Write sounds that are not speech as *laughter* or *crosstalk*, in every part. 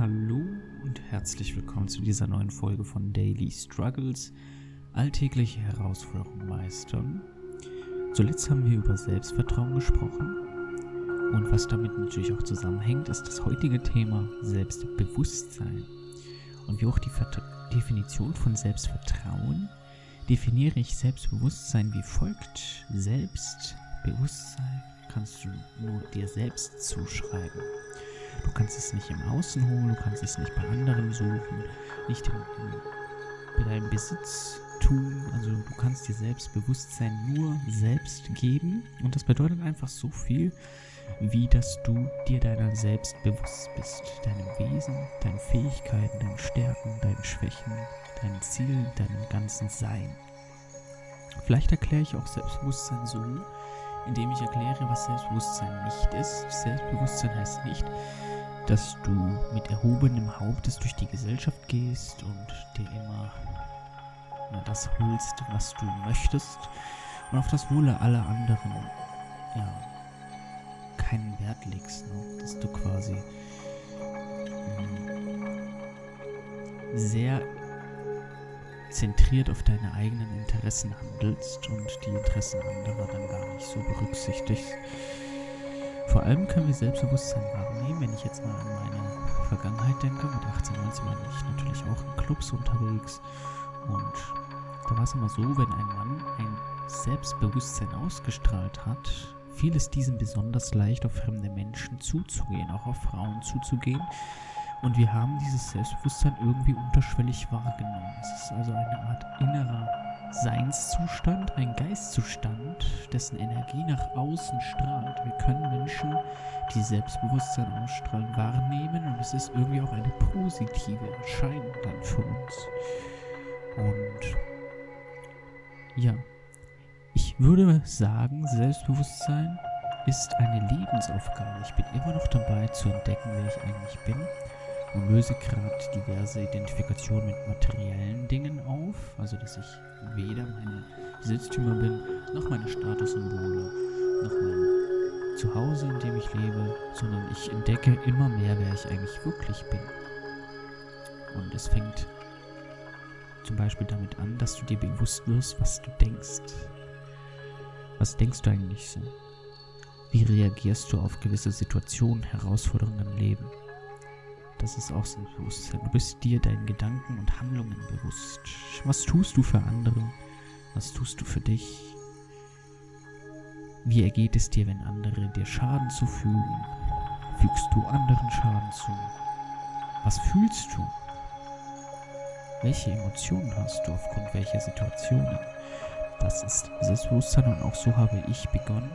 Hallo und herzlich willkommen zu dieser neuen Folge von Daily Struggles. Alltägliche Herausforderungen meistern. Zuletzt haben wir über Selbstvertrauen gesprochen. Und was damit natürlich auch zusammenhängt, ist das heutige Thema Selbstbewusstsein. Und wie auch die Vert Definition von Selbstvertrauen definiere ich Selbstbewusstsein wie folgt. Selbstbewusstsein kannst du nur dir selbst zuschreiben. Du kannst es nicht im Außen holen, du kannst es nicht bei anderen suchen, nicht in, in, bei deinem Besitztum. Also du kannst dir Selbstbewusstsein nur selbst geben. Und das bedeutet einfach so viel, wie dass du dir deiner selbst bewusst bist. Deinem Wesen, deinen Fähigkeiten, deinen Stärken, deinen Schwächen, deinen Zielen, deinem ganzen Sein. Vielleicht erkläre ich auch Selbstbewusstsein so, indem ich erkläre, was Selbstbewusstsein nicht ist. Selbstbewusstsein heißt nicht, dass du mit erhobenem Hauptes durch die Gesellschaft gehst und dir immer na, das holst, was du möchtest und auf das Wohle aller anderen ja, keinen Wert legst, ne? dass du quasi mh, hm, sehr zentriert auf deine eigenen Interessen handelst und die Interessen anderer dann gar nicht so berücksichtigst. Vor allem können wir Selbstbewusstsein wahrnehmen, wenn ich jetzt mal an meine Vergangenheit denke. Mit 18, 19 war ich natürlich auch in Clubs unterwegs. Und da war es immer so, wenn ein Mann ein Selbstbewusstsein ausgestrahlt hat, fiel es diesem besonders leicht, auf fremde Menschen zuzugehen, auch auf Frauen zuzugehen. Und wir haben dieses Selbstbewusstsein irgendwie unterschwellig wahrgenommen. Es ist also eine Art innerer Seinszustand, ein Geistzustand, dessen Energie nach außen strahlt. Wir können Menschen, die Selbstbewusstsein ausstrahlen, wahrnehmen und es ist irgendwie auch eine positive Erscheinung dann für uns. Und ja, ich würde sagen, Selbstbewusstsein ist eine Lebensaufgabe. Ich bin immer noch dabei zu entdecken, wer ich eigentlich bin und löse gerade diverse Identifikationen mit materiellen Dingen auf, also dass ich weder meine Besitztümer bin, noch meine Statussymbole, noch mein Zuhause, in dem ich lebe, sondern ich entdecke immer mehr, wer ich eigentlich wirklich bin. Und es fängt zum Beispiel damit an, dass du dir bewusst wirst, was du denkst. Was denkst du eigentlich so? Wie reagierst du auf gewisse Situationen, Herausforderungen im Leben? Das ist auch Selbstbewusstsein. Du bist dir deinen Gedanken und Handlungen bewusst. Was tust du für andere? Was tust du für dich? Wie ergeht es dir, wenn andere dir Schaden zufügen? Fügst du anderen Schaden zu? Was fühlst du? Welche Emotionen hast du aufgrund welcher Situationen? Das ist Selbstbewusstsein und auch so habe ich begonnen,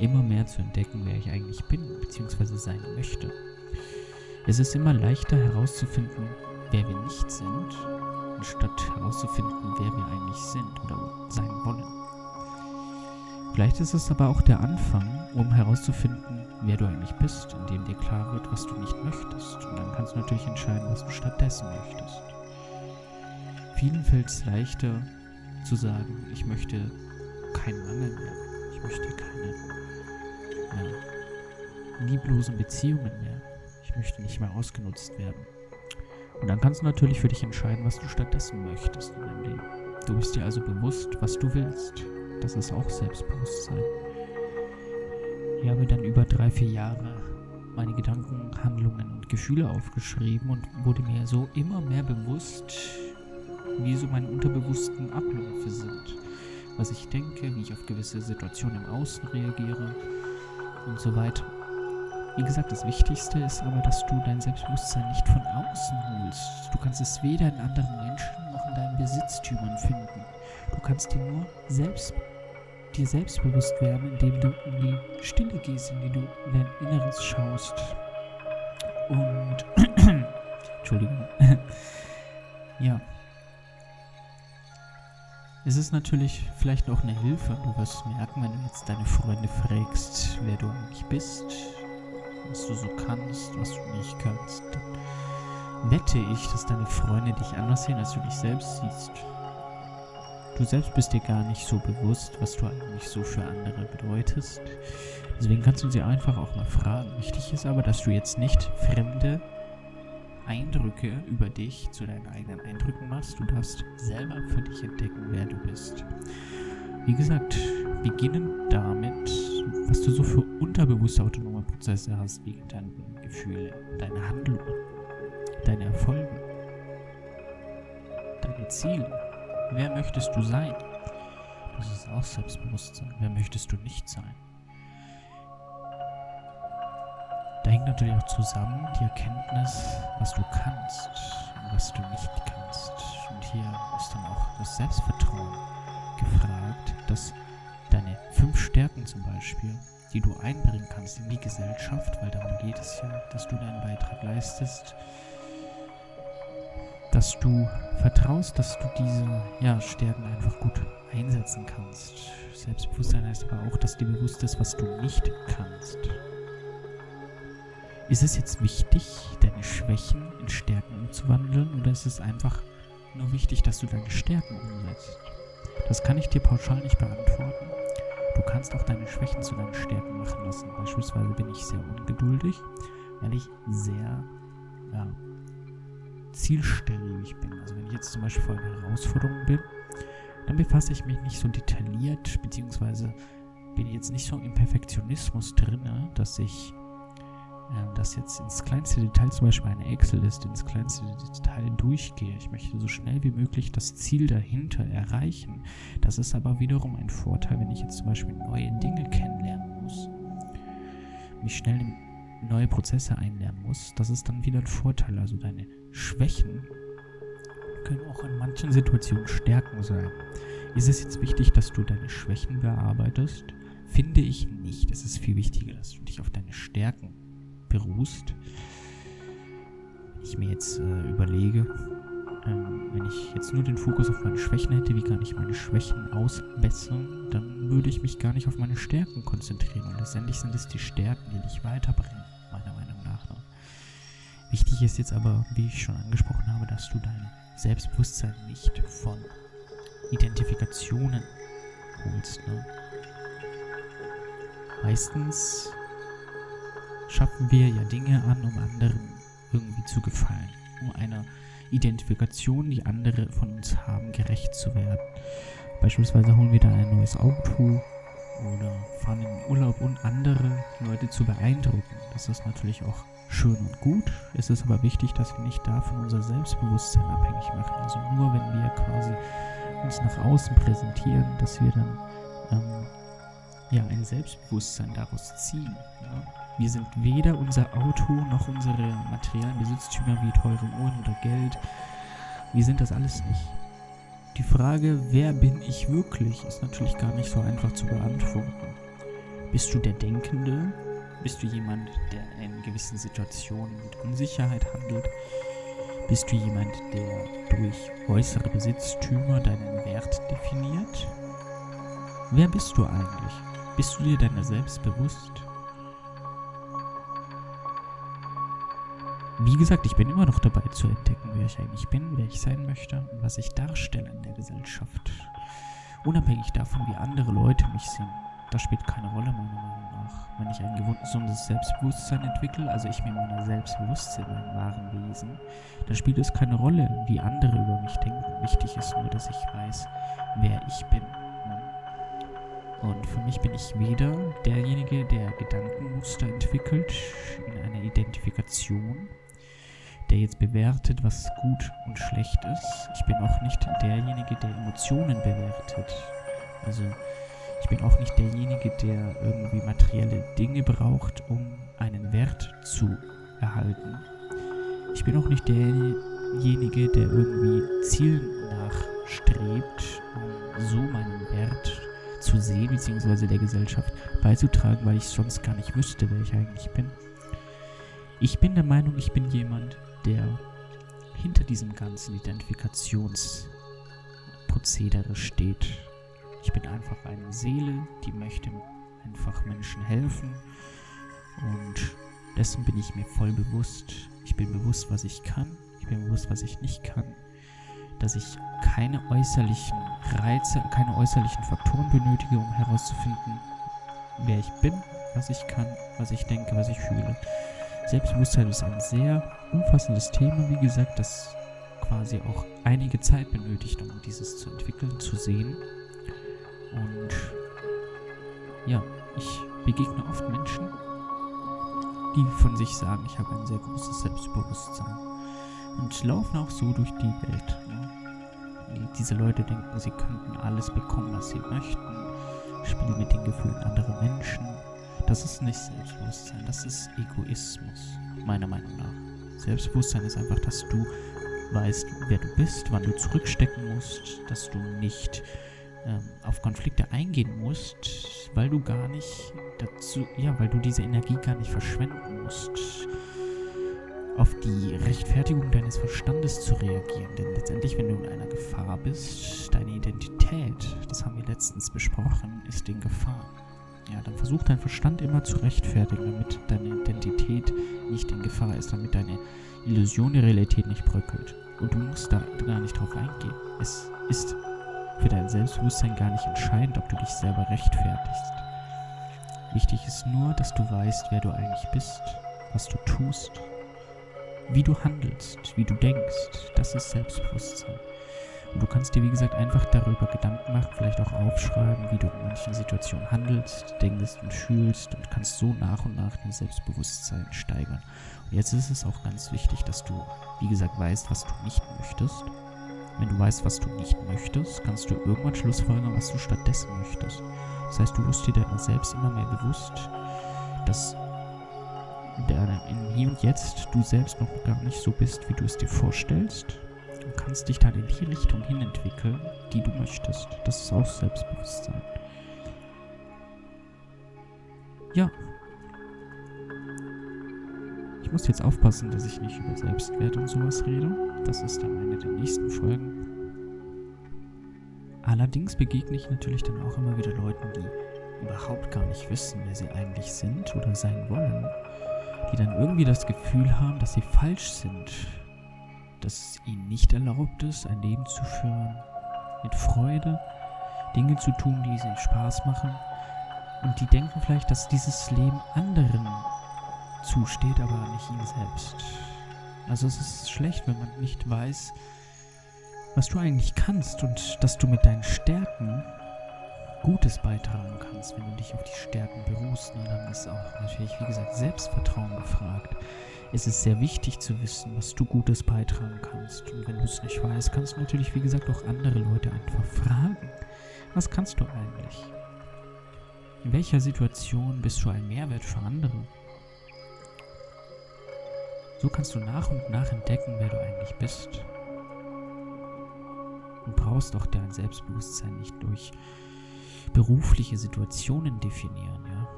immer mehr zu entdecken, wer ich eigentlich bin bzw. sein möchte. Es ist immer leichter herauszufinden, wer wir nicht sind, anstatt herauszufinden, wer wir eigentlich sind oder sein wollen. Vielleicht ist es aber auch der Anfang, um herauszufinden, wer du eigentlich bist, indem dir klar wird, was du nicht möchtest. Und dann kannst du natürlich entscheiden, was du stattdessen möchtest. Vielen fällt es leichter zu sagen, ich möchte keinen Mangel mehr. Ich möchte keine ja, lieblosen Beziehungen mehr möchte nicht mehr ausgenutzt werden. Und dann kannst du natürlich für dich entscheiden, was du stattdessen möchtest in deinem Leben. Du bist dir also bewusst, was du willst. Das ist auch Selbstbewusstsein. Ich habe dann über drei, vier Jahre meine Gedanken, Handlungen und Gefühle aufgeschrieben und wurde mir so immer mehr bewusst, wie so meine unterbewussten Abläufe sind. Was ich denke, wie ich auf gewisse Situationen im Außen reagiere und so weiter. Wie gesagt, das Wichtigste ist aber, dass du dein Selbstbewusstsein nicht von außen holst. Du kannst es weder in anderen Menschen noch in deinen Besitztümern finden. Du kannst dir nur selbst, dir selbstbewusst werden, indem du in die Stille gehst, indem du in dein Inneres schaust. Und *clears throat* Entschuldigung. *laughs* ja. Es ist natürlich vielleicht auch eine Hilfe. Du wirst merken, wenn du jetzt deine Freunde fragst, wer du eigentlich bist, was du so kannst, was du nicht kannst, dann wette ich, dass deine Freunde dich anders sehen, als du dich selbst siehst. Du selbst bist dir gar nicht so bewusst, was du eigentlich so für andere bedeutest. Deswegen kannst du sie einfach auch mal fragen. Wichtig ist aber, dass du jetzt nicht fremde Eindrücke über dich zu deinen eigenen Eindrücken machst. Du darfst selber für dich entdecken, wer du bist. Wie gesagt, beginnen damit, was du so für unterbewusste autonome Prozesse hast, wie Gedanken, Gefühle, deine Handlungen, deine Erfolge, deine Ziele. Wer möchtest du sein? Das ist auch Selbstbewusstsein. Wer möchtest du nicht sein? Da hängt natürlich auch zusammen die Erkenntnis, was du kannst und was du nicht kannst. Und hier ist dann auch das Selbstvertrauen gefragt, dass deine fünf Stärken zum Beispiel, die du einbringen kannst in die Gesellschaft, weil darum geht es ja, dass du deinen Beitrag leistest, dass du vertraust, dass du diese ja, Stärken einfach gut einsetzen kannst. Selbstbewusstsein heißt aber auch, dass dir bewusst ist, was du nicht kannst. Ist es jetzt wichtig, deine Schwächen in Stärken umzuwandeln oder ist es einfach nur wichtig, dass du deine Stärken umsetzt? Das kann ich dir pauschal nicht beantworten. Du kannst auch deine Schwächen zu deinen Stärken machen lassen. Beispielsweise bin ich sehr ungeduldig, weil ich sehr ja, zielstrebig bin. Also wenn ich jetzt zum Beispiel vor einer Herausforderung bin, dann befasse ich mich nicht so detailliert, beziehungsweise bin ich jetzt nicht so im Perfektionismus drin, dass ich das jetzt ins kleinste Detail, zum Beispiel eine Excel-Liste, ins kleinste Detail durchgehe. Ich möchte so schnell wie möglich das Ziel dahinter erreichen. Das ist aber wiederum ein Vorteil, wenn ich jetzt zum Beispiel neue Dinge kennenlernen muss, mich schnell in neue Prozesse einlernen muss. Das ist dann wieder ein Vorteil. Also deine Schwächen können auch in manchen Situationen Stärken sein. Ist es jetzt wichtig, dass du deine Schwächen bearbeitest? Finde ich nicht. Es ist viel wichtiger, dass du dich auf deine Stärken Wenn ich mir jetzt äh, überlege, ähm, wenn ich jetzt nur den Fokus auf meine Schwächen hätte, wie kann ich meine Schwächen ausbessern, dann würde ich mich gar nicht auf meine Stärken konzentrieren. Und letztendlich sind es die Stärken, die dich weiterbringen, meiner Meinung nach. Ne? Wichtig ist jetzt aber, wie ich schon angesprochen habe, dass du dein Selbstbewusstsein nicht von Identifikationen holst. Ne? Meistens schaffen wir ja Dinge an, um anderen irgendwie zu gefallen, um einer Identifikation, die andere von uns haben, gerecht zu werden. Beispielsweise holen wir dann ein neues Auto oder fahren in den Urlaub, um andere Leute zu beeindrucken. Das ist natürlich auch schön und gut. Es ist aber wichtig, dass wir nicht davon unser Selbstbewusstsein abhängig machen. Also nur wenn wir quasi uns nach außen präsentieren, dass wir dann ähm, ja ein Selbstbewusstsein daraus ziehen. Ja? Wir sind weder unser Auto noch unsere materiellen Besitztümer wie teure Uhren oder Geld. Wir sind das alles nicht. Die Frage, wer bin ich wirklich, ist natürlich gar nicht so einfach zu beantworten. Bist du der Denkende? Bist du jemand, der in gewissen Situationen mit Unsicherheit handelt? Bist du jemand, der durch äußere Besitztümer deinen Wert definiert? Wer bist du eigentlich? Bist du dir deiner selbst bewusst? Wie gesagt, ich bin immer noch dabei zu entdecken, wer ich eigentlich bin, wer ich sein möchte und was ich darstelle in der Gesellschaft. Unabhängig davon, wie andere Leute mich sehen. Das spielt keine Rolle, meiner Meinung nach. Wenn ich ein gesundes Selbstbewusstsein entwickle, also ich mir meiner selbst bewusst meinem wahren Wesen, dann spielt es keine Rolle, wie andere über mich denken. Wichtig ist nur, dass ich weiß, wer ich bin. Und für mich bin ich weder derjenige, der Gedankenmuster entwickelt in einer Identifikation, der jetzt bewertet, was gut und schlecht ist. Ich bin auch nicht derjenige, der Emotionen bewertet. Also ich bin auch nicht derjenige, der irgendwie materielle Dinge braucht, um einen Wert zu erhalten. Ich bin auch nicht derjenige, der irgendwie Zielen nachstrebt, um so meinen Wert zu sehen, beziehungsweise der Gesellschaft beizutragen, weil ich sonst gar nicht wüsste, wer ich eigentlich bin. Ich bin der Meinung, ich bin jemand, der hinter diesem ganzen Identifikationsprozedere steht. Ich bin einfach eine Seele, die möchte einfach Menschen helfen und dessen bin ich mir voll bewusst. Ich bin bewusst, was ich kann, ich bin bewusst, was ich nicht kann, dass ich keine äußerlichen Reize, keine äußerlichen Faktoren benötige, um herauszufinden, wer ich bin, was ich kann, was ich denke, was ich fühle. Selbstbewusstsein ist ein sehr umfassendes Thema, wie gesagt, das quasi auch einige Zeit benötigt, um dieses zu entwickeln, zu sehen. Und ja, ich begegne oft Menschen, die von sich sagen, ich habe ein sehr großes Selbstbewusstsein. Und laufen auch so durch die Welt. Ne? Diese Leute denken, sie könnten alles bekommen, was sie möchten. Spielen mit den Gefühlen anderer Menschen. Das ist nicht Selbstbewusstsein, das ist Egoismus, meiner Meinung nach. Selbstbewusstsein ist einfach, dass du weißt, wer du bist, wann du zurückstecken musst, dass du nicht ähm, auf Konflikte eingehen musst, weil du gar nicht dazu, ja, weil du diese Energie gar nicht verschwenden musst, auf die Rechtfertigung deines Verstandes zu reagieren. Denn letztendlich, wenn du in einer Gefahr bist, deine Identität, das haben wir letztens besprochen, ist in Gefahr. Ja, dann versucht dein Verstand immer zu rechtfertigen, damit deine Identität nicht in Gefahr ist, damit deine Illusion der Realität nicht bröckelt. Und du musst da gar nicht drauf eingehen. Es ist für dein Selbstbewusstsein gar nicht entscheidend, ob du dich selber rechtfertigst. Wichtig ist nur, dass du weißt, wer du eigentlich bist, was du tust, wie du handelst, wie du denkst. Das ist Selbstbewusstsein. Und du kannst dir, wie gesagt, einfach darüber Gedanken machen, vielleicht auch aufschreiben, wie du in manchen Situationen handelst, denkst und fühlst und kannst so nach und nach dein Selbstbewusstsein steigern. Und jetzt ist es auch ganz wichtig, dass du, wie gesagt, weißt, was du nicht möchtest wenn du weißt, was du nicht möchtest, kannst du irgendwann schlussfolgern, was du stattdessen möchtest. Das heißt, du wirst dir selbst immer mehr bewusst, dass im Hier und Jetzt du selbst noch gar nicht so bist, wie du es dir vorstellst. Du kannst dich dann in die Richtung hin entwickeln, die du möchtest. Das ist auch Selbstbewusstsein. Ja. Ich muss jetzt aufpassen, dass ich nicht über Selbstwert und sowas rede. Das ist dann eine der nächsten Folgen. Allerdings begegne ich natürlich dann auch immer wieder Leuten, die überhaupt gar nicht wissen, wer sie eigentlich sind oder sein wollen. Die dann irgendwie das Gefühl haben, dass sie falsch sind. Dass es ihnen nicht erlaubt ist, ein Leben zu führen mit Freude, Dinge zu tun, die ihnen Spaß machen. Und die denken vielleicht, dass dieses Leben anderen zusteht, aber nicht ihnen selbst. Also es ist schlecht, wenn man nicht weiß, was du eigentlich kannst und dass du mit deinen Stärken Gutes beitragen kannst, wenn du dich auf die Stärken beruhst. Und dann ist auch natürlich, wie gesagt, Selbstvertrauen gefragt. Es ist sehr wichtig zu wissen, was du Gutes beitragen kannst. Und wenn du es nicht weißt, kannst du natürlich, wie gesagt, auch andere Leute einfach fragen. Was kannst du eigentlich? In welcher Situation bist du ein Mehrwert für andere? So kannst du nach und nach entdecken, wer du eigentlich bist. Und brauchst auch dein Selbstbewusstsein nicht durch berufliche Situationen definieren, ja.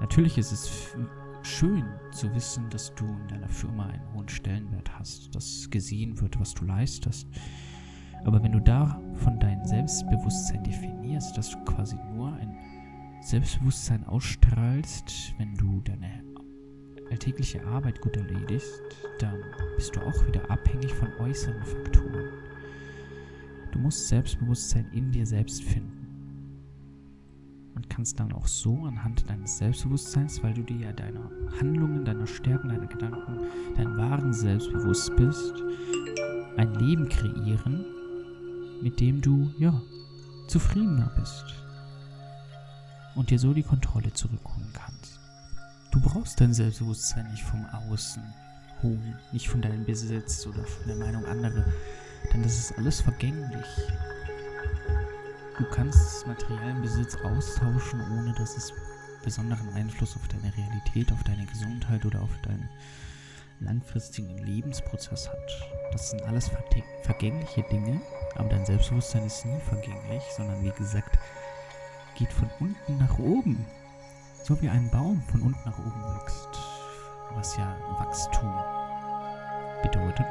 Natürlich ist es schön zu wissen, dass du in deiner Firma einen hohen Stellenwert hast, dass gesehen wird, was du leistest. Aber wenn du da von deinem Selbstbewusstsein definierst, dass du quasi nur ein Selbstbewusstsein ausstrahlst, wenn du deine alltägliche Arbeit gut erledigst, dann bist du auch wieder abhängig von äußeren Faktoren. Du musst Selbstbewusstsein in dir selbst finden. Und kannst dann auch so anhand deines Selbstbewusstseins, weil du dir ja deiner Handlungen, deiner Stärken, deiner Gedanken, dein wahren Selbstbewusst bist, ein Leben kreieren, mit dem du, ja, zufriedener bist. Und dir so die Kontrolle zurückholen kannst. Du brauchst dein Selbstbewusstsein nicht vom Außen holen, nicht von deinem Besitz oder von der Meinung anderer, denn das ist alles vergänglich. Du kannst materiellen Besitz austauschen, ohne dass es besonderen Einfluss auf deine Realität, auf deine Gesundheit oder auf deinen langfristigen Lebensprozess hat. Das sind alles vergängliche Dinge, aber dein Selbstbewusstsein ist nie vergänglich, sondern wie gesagt, geht von unten nach oben so wie ein Baum von unten nach oben wächst, was ja Wachstum bedeutet,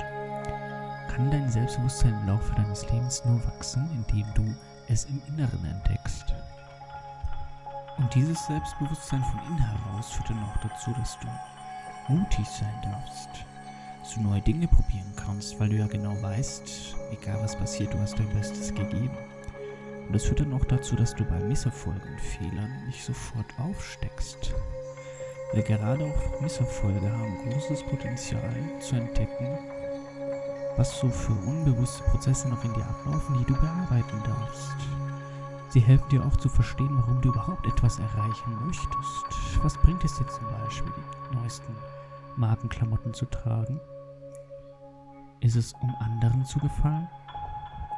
kann dein Selbstbewusstsein im Laufe deines Lebens nur wachsen, indem du es im Inneren entdeckst. Und dieses Selbstbewusstsein von innen heraus führt dann auch dazu, dass du mutig sein darfst, dass du neue Dinge probieren kannst, weil du ja genau weißt, egal was passiert, du hast dein Bestes gegeben. Und das führt dann auch dazu, dass du bei Misserfolgen und Fehlern nicht sofort aufsteckst. Weil gerade auch Misserfolge haben großes Potenzial zu entdecken, was so für unbewusste Prozesse noch in dir ablaufen, die du bearbeiten darfst. Sie helfen dir auch zu verstehen, warum du überhaupt etwas erreichen möchtest. Was bringt es dir zum Beispiel, die neuesten Markenklamotten zu tragen? Ist es, um anderen zu gefallen?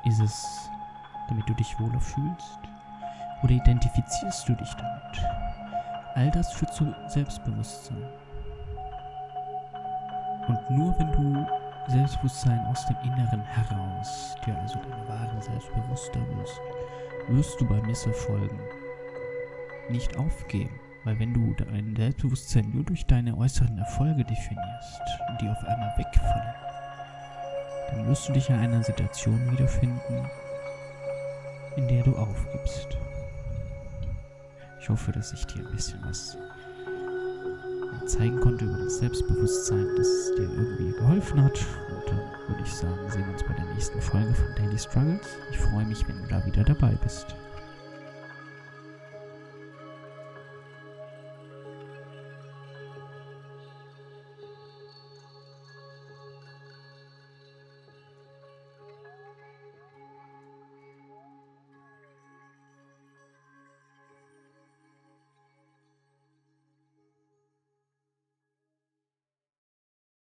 Ist es, damit du dich wohler fühlst? Oder identifizierst du dich damit? All das führt zu Selbstbewusstsein. Und nur wenn du Selbstbewusstsein aus dem Inneren heraus, dir also deine wahren Selbstbewusster wirst, wirst du bei Misserfolgen nicht aufgeben. Weil wenn du dein Selbstbewusstsein nur durch deine äußeren Erfolge definierst und die auf einmal wegfallen, dann wirst du dich in einer Situation wiederfinden, in der du aufgibst. Ich hoffe, dass ich dir ein bisschen was zeigen konnte über das Selbstbewusstsein, dass es dir irgendwie geholfen hat. Und dann würde ich sagen, sehen wir uns bei der nächsten Folge von Daily Struggles. Ich freue mich, wenn du da wieder dabei bist.